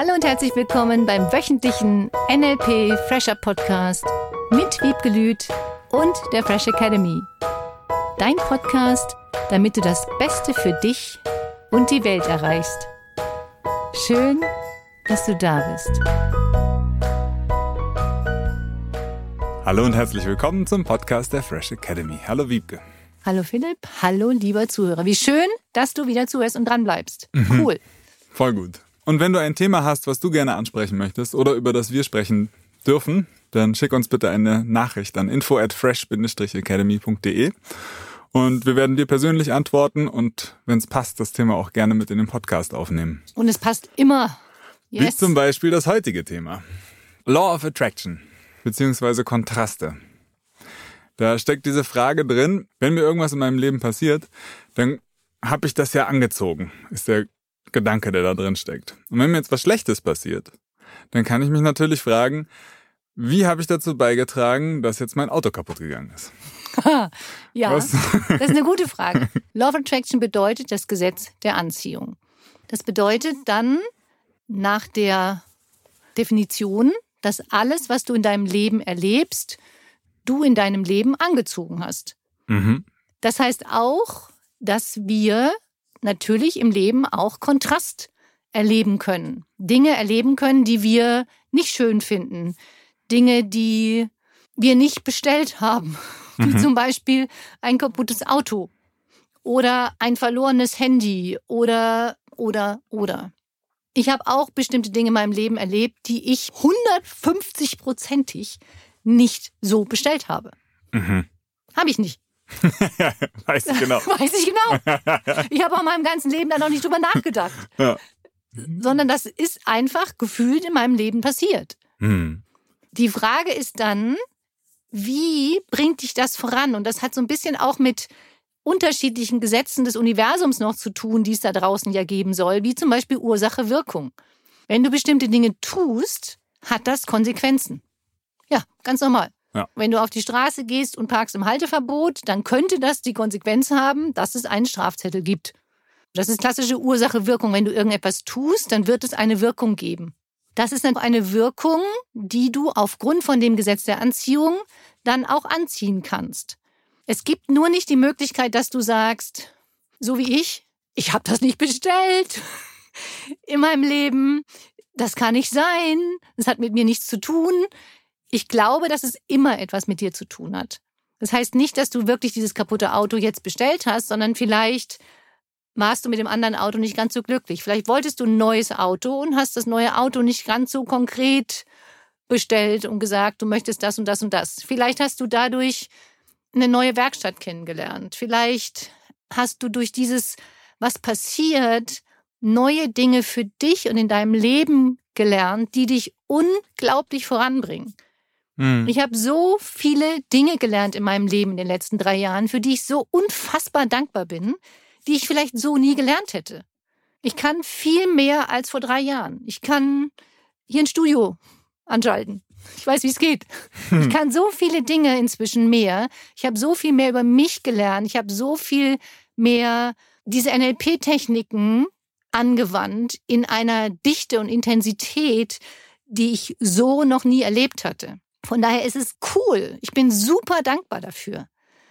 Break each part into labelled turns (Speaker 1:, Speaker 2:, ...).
Speaker 1: Hallo und herzlich willkommen beim wöchentlichen NLP Fresher Podcast mit Wiebke Lüth und der Fresh Academy. Dein Podcast, damit du das Beste für dich und die Welt erreichst. Schön, dass du da bist.
Speaker 2: Hallo und herzlich willkommen zum Podcast der Fresh Academy. Hallo Wiebke.
Speaker 1: Hallo Philipp, hallo lieber Zuhörer. Wie schön, dass du wieder zuhörst und dran bleibst. Mhm. Cool.
Speaker 2: Voll gut. Und wenn du ein Thema hast, was du gerne ansprechen möchtest oder über das wir sprechen dürfen, dann schick uns bitte eine Nachricht an info at fresh-academy.de und wir werden dir persönlich antworten und wenn es passt, das Thema auch gerne mit in den Podcast aufnehmen.
Speaker 1: Und es passt immer.
Speaker 2: Yes. Wie zum Beispiel das heutige Thema. Law of Attraction beziehungsweise Kontraste. Da steckt diese Frage drin, wenn mir irgendwas in meinem Leben passiert, dann habe ich das ja angezogen, ist der Gedanke, der da drin steckt. Und wenn mir jetzt was Schlechtes passiert, dann kann ich mich natürlich fragen, wie habe ich dazu beigetragen, dass jetzt mein Auto kaputt gegangen ist?
Speaker 1: ja, was? das ist eine gute Frage. Law of Attraction bedeutet das Gesetz der Anziehung. Das bedeutet dann nach der Definition, dass alles, was du in deinem Leben erlebst, du in deinem Leben angezogen hast. Mhm. Das heißt auch, dass wir natürlich im Leben auch Kontrast erleben können. Dinge erleben können, die wir nicht schön finden. Dinge, die wir nicht bestellt haben. Mhm. Wie zum Beispiel ein kaputtes Auto oder ein verlorenes Handy oder, oder, oder. Ich habe auch bestimmte Dinge in meinem Leben erlebt, die ich 150-prozentig nicht so bestellt habe. Mhm. Habe ich nicht.
Speaker 2: Weiß ich genau.
Speaker 1: Weiß ich genau. Ich habe auch meinem ganzen Leben da noch nicht drüber nachgedacht. Ja. Sondern das ist einfach gefühlt in meinem Leben passiert. Hm. Die Frage ist dann, wie bringt dich das voran? Und das hat so ein bisschen auch mit unterschiedlichen Gesetzen des Universums noch zu tun, die es da draußen ja geben soll, wie zum Beispiel Ursache-Wirkung. Wenn du bestimmte Dinge tust, hat das Konsequenzen. Ja, ganz normal. Ja. Wenn du auf die Straße gehst und parkst im Halteverbot, dann könnte das die Konsequenz haben, dass es einen Strafzettel gibt. Das ist klassische Ursache-Wirkung. Wenn du irgendetwas tust, dann wird es eine Wirkung geben. Das ist eine Wirkung, die du aufgrund von dem Gesetz der Anziehung dann auch anziehen kannst. Es gibt nur nicht die Möglichkeit, dass du sagst, so wie ich, ich habe das nicht bestellt in meinem Leben, das kann nicht sein, das hat mit mir nichts zu tun, ich glaube, dass es immer etwas mit dir zu tun hat. Das heißt nicht, dass du wirklich dieses kaputte Auto jetzt bestellt hast, sondern vielleicht warst du mit dem anderen Auto nicht ganz so glücklich. Vielleicht wolltest du ein neues Auto und hast das neue Auto nicht ganz so konkret bestellt und gesagt, du möchtest das und das und das. Vielleicht hast du dadurch eine neue Werkstatt kennengelernt. Vielleicht hast du durch dieses, was passiert, neue Dinge für dich und in deinem Leben gelernt, die dich unglaublich voranbringen. Mhm. Ich habe so viele Dinge gelernt in meinem Leben in den letzten drei Jahren, für die ich so unfassbar dankbar bin, die ich vielleicht so nie gelernt hätte. Ich kann viel mehr als vor drei Jahren. Ich kann hier ein Studio anschalten. Ich weiß, wie es geht. Hm. Ich kann so viele Dinge inzwischen mehr. Ich habe so viel mehr über mich gelernt. Ich habe so viel mehr diese NLP-Techniken angewandt in einer Dichte und Intensität, die ich so noch nie erlebt hatte. Von daher ist es cool. Ich bin super dankbar dafür.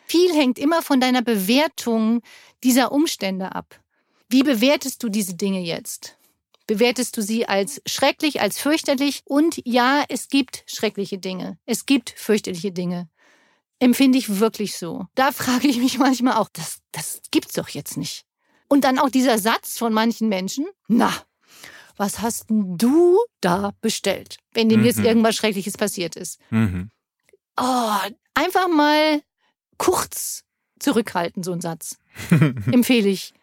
Speaker 1: Viel hängt immer von deiner Bewertung dieser Umstände ab. Wie bewertest du diese Dinge jetzt? Bewertest du sie als schrecklich, als fürchterlich? Und ja, es gibt schreckliche Dinge. Es gibt fürchterliche Dinge. Empfinde ich wirklich so. Da frage ich mich manchmal auch, das, das gibt's doch jetzt nicht. Und dann auch dieser Satz von manchen Menschen, na, was hast du da bestellt, wenn dem mhm. jetzt irgendwas Schreckliches passiert ist? Mhm. Oh, einfach mal kurz zurückhalten, so ein Satz. Empfehle ich.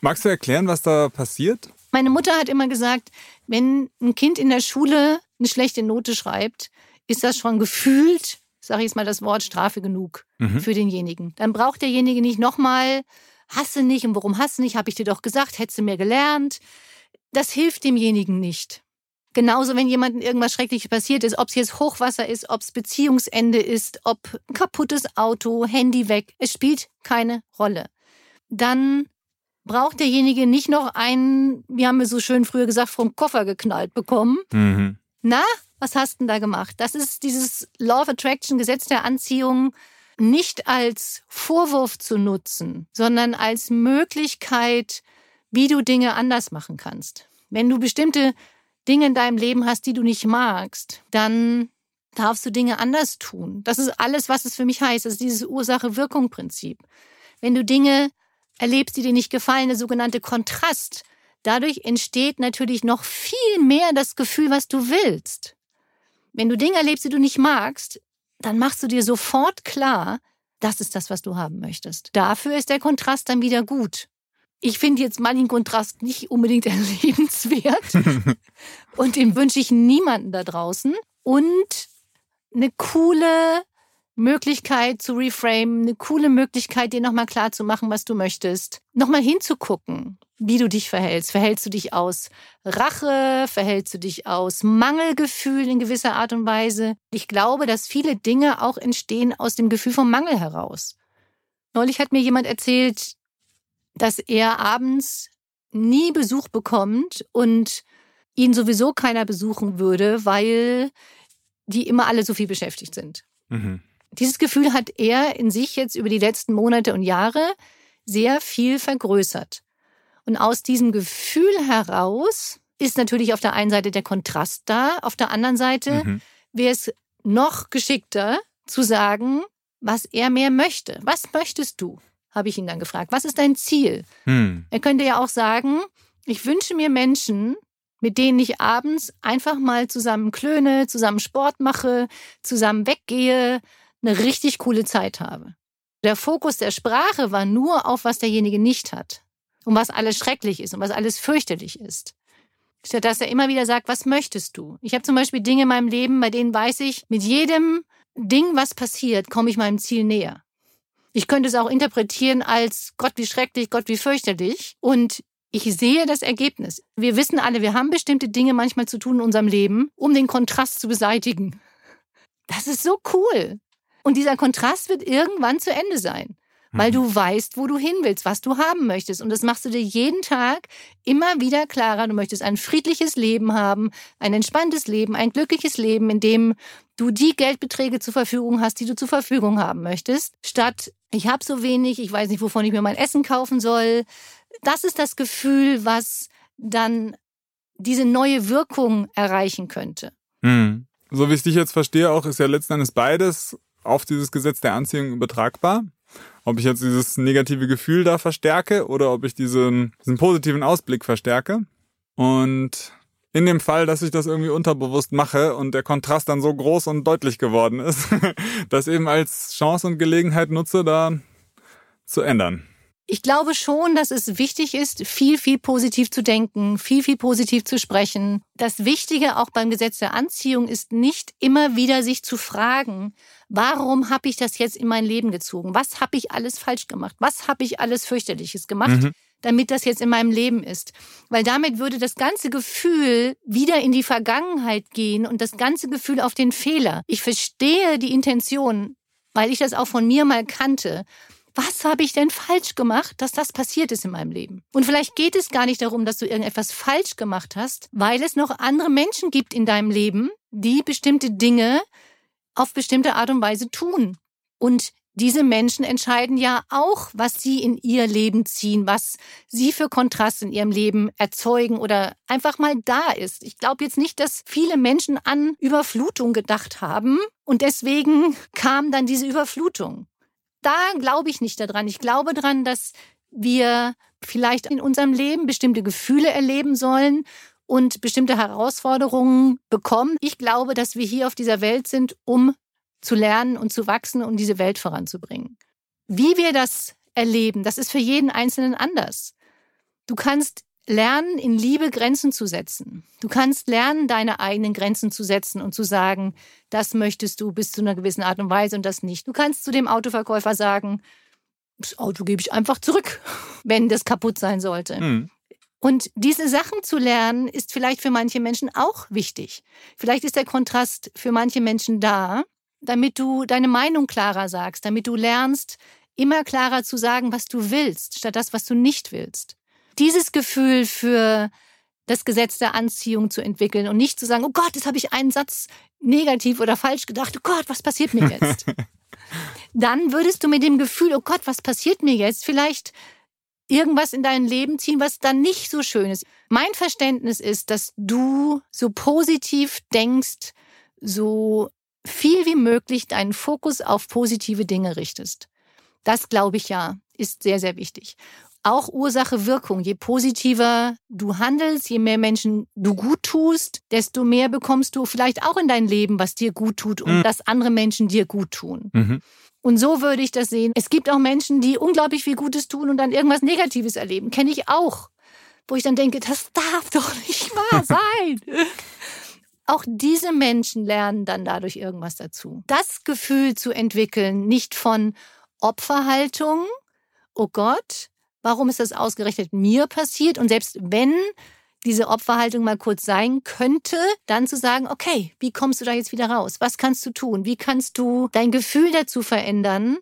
Speaker 2: Magst du erklären, was da passiert?
Speaker 1: Meine Mutter hat immer gesagt, wenn ein Kind in der Schule eine schlechte Note schreibt, ist das schon gefühlt, sage ich jetzt mal das Wort, Strafe genug mhm. für denjenigen. Dann braucht derjenige nicht nochmal, hasse nicht und warum hasse nicht, habe ich dir doch gesagt, hättest du mir gelernt das hilft demjenigen nicht. Genauso, wenn jemandem irgendwas Schreckliches passiert ist, ob es jetzt Hochwasser ist, ob es Beziehungsende ist, ob ein kaputtes Auto, Handy weg, es spielt keine Rolle. Dann braucht derjenige nicht noch einen, wie haben wir so schön früher gesagt, vom Koffer geknallt bekommen. Mhm. Na, was hast du denn da gemacht? Das ist dieses Law of Attraction, Gesetz der Anziehung, nicht als Vorwurf zu nutzen, sondern als Möglichkeit, wie du Dinge anders machen kannst. Wenn du bestimmte Dinge in deinem Leben hast, die du nicht magst, dann darfst du Dinge anders tun. Das ist alles, was es für mich heißt. Das ist dieses Ursache-Wirkung-Prinzip. Wenn du Dinge erlebst, die dir nicht gefallen, der sogenannte Kontrast, dadurch entsteht natürlich noch viel mehr das Gefühl, was du willst. Wenn du Dinge erlebst, die du nicht magst, dann machst du dir sofort klar, das ist das, was du haben möchtest. Dafür ist der Kontrast dann wieder gut. Ich finde jetzt manchen Kontrast nicht unbedingt erlebenswert. und den wünsche ich niemanden da draußen. Und eine coole Möglichkeit zu reframe, eine coole Möglichkeit, dir nochmal klar zu machen, was du möchtest. Nochmal hinzugucken, wie du dich verhältst. Verhältst du dich aus Rache? Verhältst du dich aus Mangelgefühl in gewisser Art und Weise? Ich glaube, dass viele Dinge auch entstehen aus dem Gefühl vom Mangel heraus. Neulich hat mir jemand erzählt, dass er abends nie Besuch bekommt und ihn sowieso keiner besuchen würde, weil die immer alle so viel beschäftigt sind. Mhm. Dieses Gefühl hat er in sich jetzt über die letzten Monate und Jahre sehr viel vergrößert. Und aus diesem Gefühl heraus ist natürlich auf der einen Seite der Kontrast da, auf der anderen Seite mhm. wäre es noch geschickter zu sagen, was er mehr möchte. Was möchtest du? Habe ich ihn dann gefragt. Was ist dein Ziel? Mhm. Er könnte ja auch sagen, ich wünsche mir Menschen, mit denen ich abends einfach mal zusammen klöne, zusammen Sport mache, zusammen weggehe, eine richtig coole Zeit habe. Der Fokus der Sprache war nur auf, was derjenige nicht hat und was alles schrecklich ist und was alles fürchterlich ist. Statt dass er immer wieder sagt, was möchtest du? Ich habe zum Beispiel Dinge in meinem Leben, bei denen weiß ich, mit jedem Ding, was passiert, komme ich meinem Ziel näher. Ich könnte es auch interpretieren als Gott wie schrecklich, Gott wie fürchterlich. Und ich sehe das Ergebnis. Wir wissen alle, wir haben bestimmte Dinge manchmal zu tun in unserem Leben, um den Kontrast zu beseitigen. Das ist so cool. Und dieser Kontrast wird irgendwann zu Ende sein, weil du mhm. weißt, wo du hin willst, was du haben möchtest. Und das machst du dir jeden Tag immer wieder klarer. Du möchtest ein friedliches Leben haben, ein entspanntes Leben, ein glückliches Leben, in dem du die Geldbeträge zur Verfügung hast, die du zur Verfügung haben möchtest, statt ich habe so wenig, ich weiß nicht, wovon ich mir mein Essen kaufen soll. Das ist das Gefühl, was dann diese neue Wirkung erreichen könnte.
Speaker 2: Hm. So wie ich dich jetzt verstehe, auch ist ja letzten Endes beides auf dieses Gesetz der Anziehung übertragbar. Ob ich jetzt dieses negative Gefühl da verstärke oder ob ich diesen, diesen positiven Ausblick verstärke. Und in dem Fall, dass ich das irgendwie unterbewusst mache und der Kontrast dann so groß und deutlich geworden ist, das eben als Chance und Gelegenheit nutze, da zu ändern.
Speaker 1: Ich glaube schon, dass es wichtig ist, viel, viel positiv zu denken, viel, viel positiv zu sprechen. Das Wichtige auch beim Gesetz der Anziehung ist nicht immer wieder sich zu fragen, warum habe ich das jetzt in mein Leben gezogen? Was habe ich alles falsch gemacht? Was habe ich alles fürchterliches gemacht? Mhm. damit das jetzt in meinem Leben ist. Weil damit würde das ganze Gefühl wieder in die Vergangenheit gehen und das ganze Gefühl auf den Fehler. Ich verstehe die Intention, weil ich das auch von mir mal kannte was habe ich denn falsch gemacht, dass das passiert ist in meinem Leben? Und vielleicht geht es gar nicht darum, dass du irgendetwas falsch gemacht hast, weil es noch andere Menschen gibt in deinem Leben, die bestimmte Dinge auf bestimmte Art und Weise tun. Und diese Menschen entscheiden ja auch, was sie in ihr Leben ziehen, was sie für Kontrast in ihrem Leben erzeugen oder einfach mal da ist. Ich glaube jetzt nicht, dass viele Menschen an Überflutung gedacht haben und deswegen kam dann diese Überflutung da glaube ich nicht daran. Ich glaube daran, dass wir vielleicht in unserem Leben bestimmte Gefühle erleben sollen und bestimmte Herausforderungen bekommen. Ich glaube, dass wir hier auf dieser Welt sind, um zu lernen und zu wachsen und diese Welt voranzubringen. Wie wir das erleben, das ist für jeden Einzelnen anders. Du kannst lernen, in Liebe Grenzen zu setzen. Du kannst lernen, deine eigenen Grenzen zu setzen und zu sagen, das möchtest du bis zu einer gewissen Art und Weise und das nicht. Du kannst zu dem Autoverkäufer sagen, das Auto gebe ich einfach zurück, wenn das kaputt sein sollte. Mhm. Und diese Sachen zu lernen, ist vielleicht für manche Menschen auch wichtig. Vielleicht ist der Kontrast für manche Menschen da, damit du deine Meinung klarer sagst, damit du lernst, immer klarer zu sagen, was du willst, statt das, was du nicht willst. Dieses Gefühl für das Gesetz der Anziehung zu entwickeln und nicht zu sagen, oh Gott, jetzt habe ich einen Satz negativ oder falsch gedacht, oh Gott, was passiert mir jetzt? Dann würdest du mit dem Gefühl, oh Gott, was passiert mir jetzt, vielleicht irgendwas in dein Leben ziehen, was dann nicht so schön ist. Mein Verständnis ist, dass du so positiv denkst, so viel wie möglich deinen Fokus auf positive Dinge richtest. Das glaube ich ja, ist sehr, sehr wichtig auch Ursache-Wirkung. Je positiver du handelst, je mehr Menschen du gut tust, desto mehr bekommst du vielleicht auch in dein Leben, was dir gut tut und mhm. dass andere Menschen dir gut tun. Mhm. Und so würde ich das sehen. Es gibt auch Menschen, die unglaublich viel Gutes tun und dann irgendwas Negatives erleben. Kenne ich auch. Wo ich dann denke, das darf doch nicht wahr sein. auch diese Menschen lernen dann dadurch irgendwas dazu. Das Gefühl zu entwickeln, nicht von Opferhaltung, oh Gott, warum ist das ausgerechnet mir passiert? Und selbst wenn diese Opferhaltung mal kurz sein könnte, dann zu sagen, okay, wie kommst du da jetzt wieder raus? Was kannst du tun? Wie kannst du dein Gefühl dazu verändern,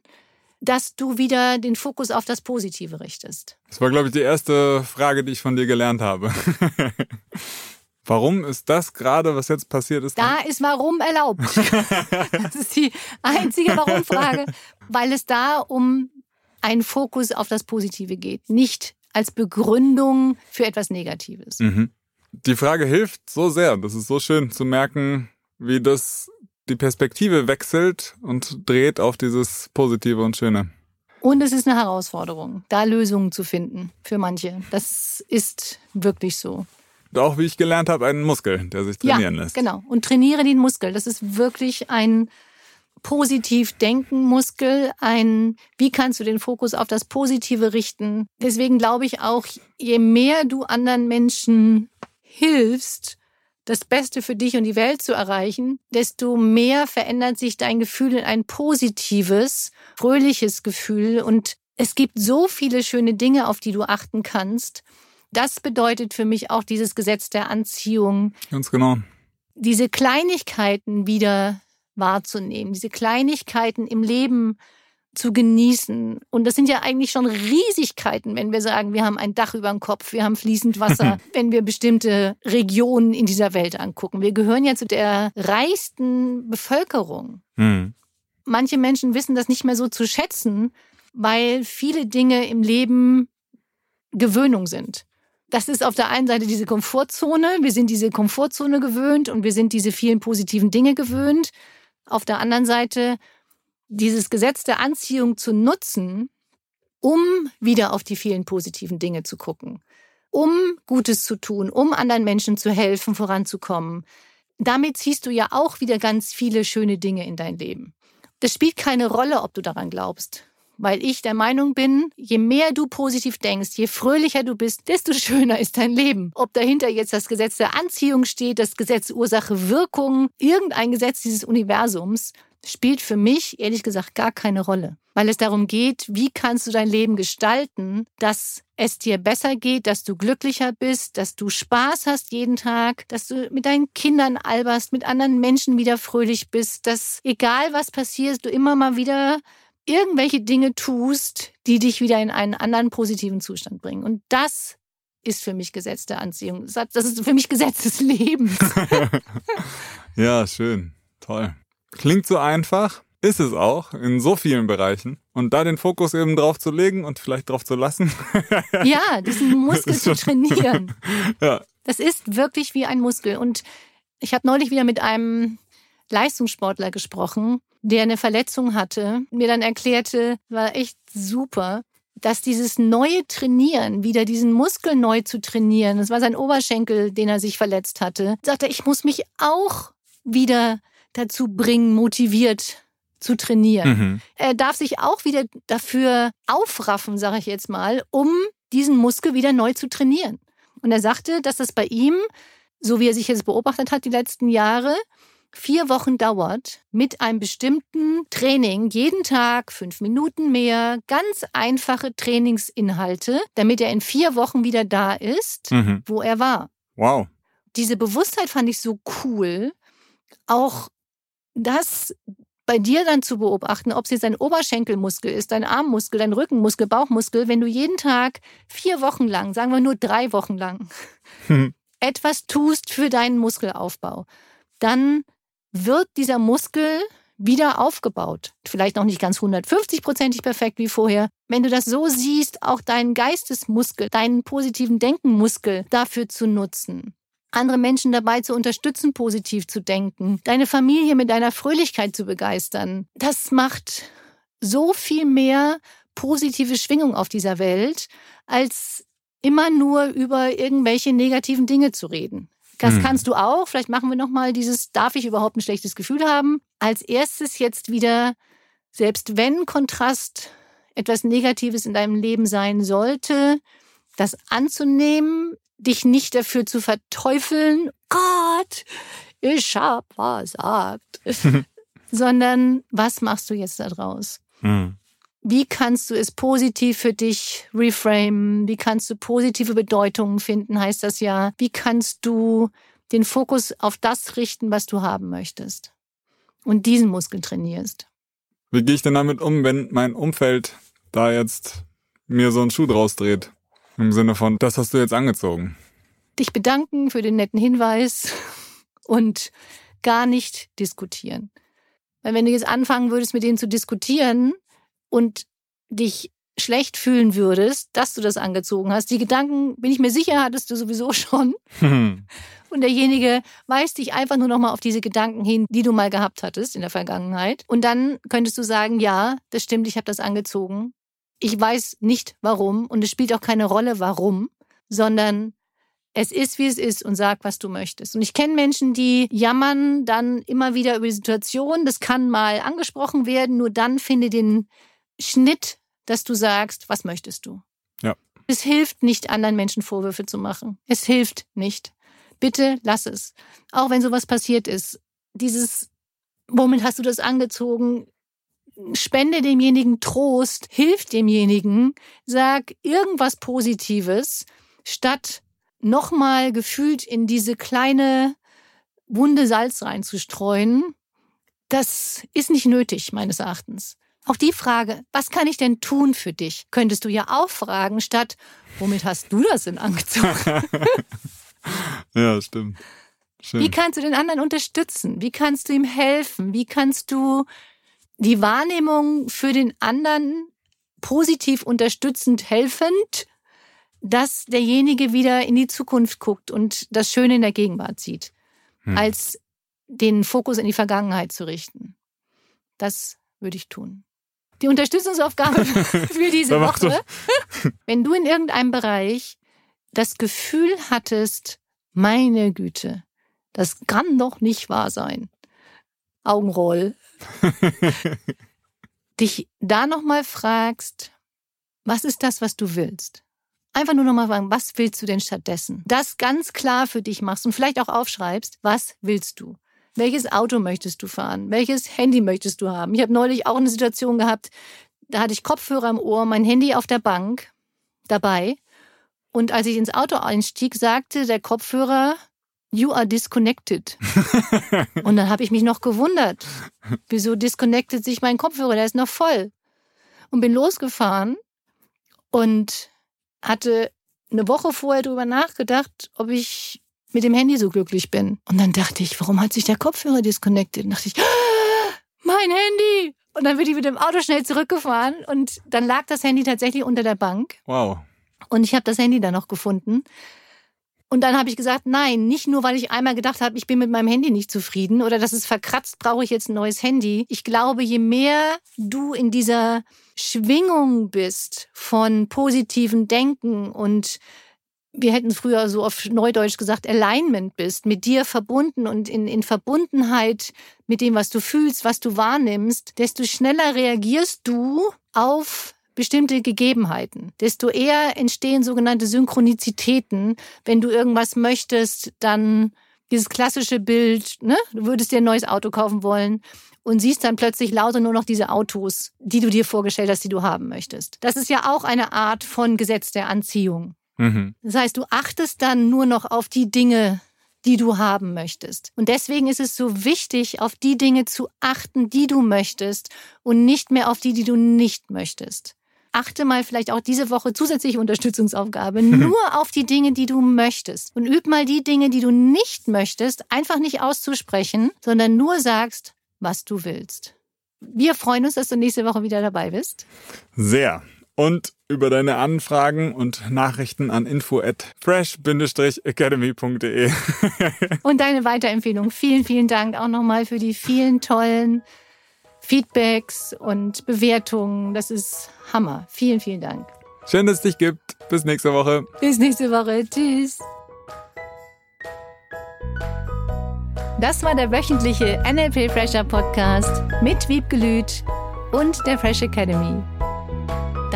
Speaker 1: dass du wieder den Fokus auf das Positive richtest?
Speaker 2: Das war, glaube ich, die erste Frage, die ich von dir gelernt habe. Warum ist das gerade, was jetzt passiert ist?
Speaker 1: Da ist Warum erlaubt. das ist die einzige Warum-Frage, weil es da um ein Fokus auf das Positive geht, nicht als Begründung für etwas Negatives. Mhm.
Speaker 2: Die Frage hilft so sehr. Das ist so schön zu merken, wie das die Perspektive wechselt und dreht auf dieses Positive und Schöne.
Speaker 1: Und es ist eine Herausforderung, da Lösungen zu finden für manche. Das ist wirklich so.
Speaker 2: Und auch, wie ich gelernt habe, ein Muskel, der sich trainieren
Speaker 1: ja,
Speaker 2: lässt.
Speaker 1: Genau. Und trainiere den Muskel. Das ist wirklich ein positiv denken Muskel, ein, wie kannst du den Fokus auf das Positive richten. Deswegen glaube ich auch, je mehr du anderen Menschen hilfst, das Beste für dich und die Welt zu erreichen, desto mehr verändert sich dein Gefühl in ein positives, fröhliches Gefühl. Und es gibt so viele schöne Dinge, auf die du achten kannst. Das bedeutet für mich auch dieses Gesetz der Anziehung.
Speaker 2: Ganz genau.
Speaker 1: Diese Kleinigkeiten wieder wahrzunehmen, diese Kleinigkeiten im Leben zu genießen. Und das sind ja eigentlich schon Riesigkeiten, wenn wir sagen, wir haben ein Dach über dem Kopf, wir haben fließend Wasser, wenn wir bestimmte Regionen in dieser Welt angucken. Wir gehören ja zu der reichsten Bevölkerung. Mhm. Manche Menschen wissen das nicht mehr so zu schätzen, weil viele Dinge im Leben Gewöhnung sind. Das ist auf der einen Seite diese Komfortzone. Wir sind diese Komfortzone gewöhnt und wir sind diese vielen positiven Dinge gewöhnt. Auf der anderen Seite dieses Gesetz der Anziehung zu nutzen, um wieder auf die vielen positiven Dinge zu gucken, um Gutes zu tun, um anderen Menschen zu helfen, voranzukommen. Damit ziehst du ja auch wieder ganz viele schöne Dinge in dein Leben. Das spielt keine Rolle, ob du daran glaubst weil ich der Meinung bin, je mehr du positiv denkst, je fröhlicher du bist, desto schöner ist dein Leben. Ob dahinter jetzt das Gesetz der Anziehung steht, das Gesetz Ursache Wirkung, irgendein Gesetz dieses Universums, spielt für mich ehrlich gesagt gar keine Rolle, weil es darum geht, wie kannst du dein Leben gestalten, dass es dir besser geht, dass du glücklicher bist, dass du Spaß hast jeden Tag, dass du mit deinen Kindern alberst, mit anderen Menschen wieder fröhlich bist, dass egal was passiert, du immer mal wieder irgendwelche Dinge tust, die dich wieder in einen anderen positiven Zustand bringen. Und das ist für mich Gesetz der Anziehung. Das ist für mich Gesetz des Lebens.
Speaker 2: ja, schön. Toll. Klingt so einfach, ist es auch in so vielen Bereichen. Und da den Fokus eben drauf zu legen und vielleicht drauf zu lassen.
Speaker 1: ja, diesen Muskel zu trainieren. ja. Das ist wirklich wie ein Muskel. Und ich habe neulich wieder mit einem Leistungssportler gesprochen, der eine Verletzung hatte, mir dann erklärte, war echt super, dass dieses neue Trainieren, wieder diesen Muskel neu zu trainieren, das war sein Oberschenkel, den er sich verletzt hatte, sagte, ich muss mich auch wieder dazu bringen, motiviert zu trainieren. Mhm. Er darf sich auch wieder dafür aufraffen, sage ich jetzt mal, um diesen Muskel wieder neu zu trainieren. Und er sagte, dass das bei ihm, so wie er sich jetzt beobachtet hat die letzten Jahre, vier Wochen dauert, mit einem bestimmten Training, jeden Tag fünf Minuten mehr, ganz einfache Trainingsinhalte, damit er in vier Wochen wieder da ist, mhm. wo er war.
Speaker 2: Wow.
Speaker 1: Diese Bewusstheit fand ich so cool. Auch das bei dir dann zu beobachten, ob es jetzt dein Oberschenkelmuskel ist, dein Armmuskel, dein Rückenmuskel, Bauchmuskel, wenn du jeden Tag vier Wochen lang, sagen wir nur drei Wochen lang, hm. etwas tust für deinen Muskelaufbau, dann wird dieser Muskel wieder aufgebaut. Vielleicht noch nicht ganz 150-prozentig perfekt wie vorher. Wenn du das so siehst, auch deinen Geistesmuskel, deinen positiven Denkenmuskel dafür zu nutzen andere Menschen dabei zu unterstützen, positiv zu denken, deine Familie mit deiner Fröhlichkeit zu begeistern. Das macht so viel mehr positive Schwingung auf dieser Welt, als immer nur über irgendwelche negativen Dinge zu reden. Das hm. kannst du auch. Vielleicht machen wir nochmal dieses, darf ich überhaupt ein schlechtes Gefühl haben? Als erstes jetzt wieder, selbst wenn Kontrast etwas Negatives in deinem Leben sein sollte, das anzunehmen, dich nicht dafür zu verteufeln, Gott, ich hab versagt, sondern was machst du jetzt daraus? Mhm. Wie kannst du es positiv für dich reframen? Wie kannst du positive Bedeutungen finden, heißt das ja. Wie kannst du den Fokus auf das richten, was du haben möchtest? Und diesen Muskel trainierst.
Speaker 2: Wie gehe ich denn damit um, wenn mein Umfeld da jetzt mir so einen Schuh draus dreht? Im Sinne von, das hast du jetzt angezogen.
Speaker 1: Dich bedanken für den netten Hinweis und gar nicht diskutieren. Weil wenn du jetzt anfangen würdest, mit denen zu diskutieren und dich schlecht fühlen würdest, dass du das angezogen hast. Die Gedanken, bin ich mir sicher, hattest du sowieso schon. Und derjenige weist dich einfach nur noch mal auf diese Gedanken hin, die du mal gehabt hattest in der Vergangenheit. Und dann könntest du sagen, ja, das stimmt, ich habe das angezogen. Ich weiß nicht warum und es spielt auch keine Rolle warum, sondern es ist, wie es ist und sag, was du möchtest. Und ich kenne Menschen, die jammern dann immer wieder über die Situation. Das kann mal angesprochen werden, nur dann finde den Schnitt, dass du sagst, was möchtest du.
Speaker 2: Ja.
Speaker 1: Es hilft nicht, anderen Menschen Vorwürfe zu machen. Es hilft nicht. Bitte lass es. Auch wenn sowas passiert ist. Dieses, womit hast du das angezogen? spende demjenigen Trost, hilf demjenigen, sag irgendwas Positives, statt nochmal gefühlt in diese kleine Wunde Salz reinzustreuen. Das ist nicht nötig, meines Erachtens. Auch die Frage, was kann ich denn tun für dich, könntest du ja auch fragen, statt, womit hast du das denn angezogen?
Speaker 2: ja, stimmt.
Speaker 1: Schön. Wie kannst du den anderen unterstützen? Wie kannst du ihm helfen? Wie kannst du die Wahrnehmung für den anderen positiv unterstützend helfend, dass derjenige wieder in die Zukunft guckt und das Schöne in der Gegenwart sieht, hm. als den Fokus in die Vergangenheit zu richten. Das würde ich tun. Die Unterstützungsaufgabe für diese Woche, wenn du in irgendeinem Bereich das Gefühl hattest, meine Güte, das kann doch nicht wahr sein. Augenroll. dich da nochmal fragst, was ist das, was du willst? Einfach nur nochmal fragen, was willst du denn stattdessen? Das ganz klar für dich machst und vielleicht auch aufschreibst, was willst du? Welches Auto möchtest du fahren? Welches Handy möchtest du haben? Ich habe neulich auch eine Situation gehabt, da hatte ich Kopfhörer im Ohr, mein Handy auf der Bank dabei. Und als ich ins Auto einstieg, sagte der Kopfhörer, You are disconnected. und dann habe ich mich noch gewundert. Wieso disconnected sich mein Kopfhörer? Der ist noch voll. Und bin losgefahren und hatte eine Woche vorher darüber nachgedacht, ob ich mit dem Handy so glücklich bin. Und dann dachte ich, warum hat sich der Kopfhörer disconnected? Und dachte ich, ah, mein Handy! Und dann bin ich mit dem Auto schnell zurückgefahren und dann lag das Handy tatsächlich unter der Bank.
Speaker 2: Wow.
Speaker 1: Und ich habe das Handy dann noch gefunden. Und dann habe ich gesagt, nein, nicht nur, weil ich einmal gedacht habe, ich bin mit meinem Handy nicht zufrieden oder das ist verkratzt, brauche ich jetzt ein neues Handy. Ich glaube, je mehr du in dieser Schwingung bist von positiven Denken und wir hätten früher so auf Neudeutsch gesagt, Alignment bist, mit dir verbunden und in, in Verbundenheit mit dem, was du fühlst, was du wahrnimmst, desto schneller reagierst du auf bestimmte Gegebenheiten. Desto eher entstehen sogenannte Synchronizitäten. Wenn du irgendwas möchtest, dann dieses klassische Bild, ne? du würdest dir ein neues Auto kaufen wollen und siehst dann plötzlich lauter nur noch diese Autos, die du dir vorgestellt hast, die du haben möchtest. Das ist ja auch eine Art von Gesetz der Anziehung. Mhm. Das heißt, du achtest dann nur noch auf die Dinge, die du haben möchtest. Und deswegen ist es so wichtig, auf die Dinge zu achten, die du möchtest und nicht mehr auf die, die du nicht möchtest. Achte mal vielleicht auch diese Woche zusätzliche Unterstützungsaufgabe nur auf die Dinge, die du möchtest. Und üb mal die Dinge, die du nicht möchtest, einfach nicht auszusprechen, sondern nur sagst, was du willst. Wir freuen uns, dass du nächste Woche wieder dabei bist.
Speaker 2: Sehr und über deine Anfragen und Nachrichten an info at fresh-academy.de.
Speaker 1: und deine Weiterempfehlung. Vielen, vielen Dank auch nochmal für die vielen tollen Feedbacks und Bewertungen. Das ist Hammer. Vielen, vielen Dank.
Speaker 2: Schön, dass es dich gibt. Bis nächste Woche.
Speaker 1: Bis nächste Woche. Tschüss. Das war der wöchentliche NLP Fresher Podcast mit Wiebgelüt und der Fresh Academy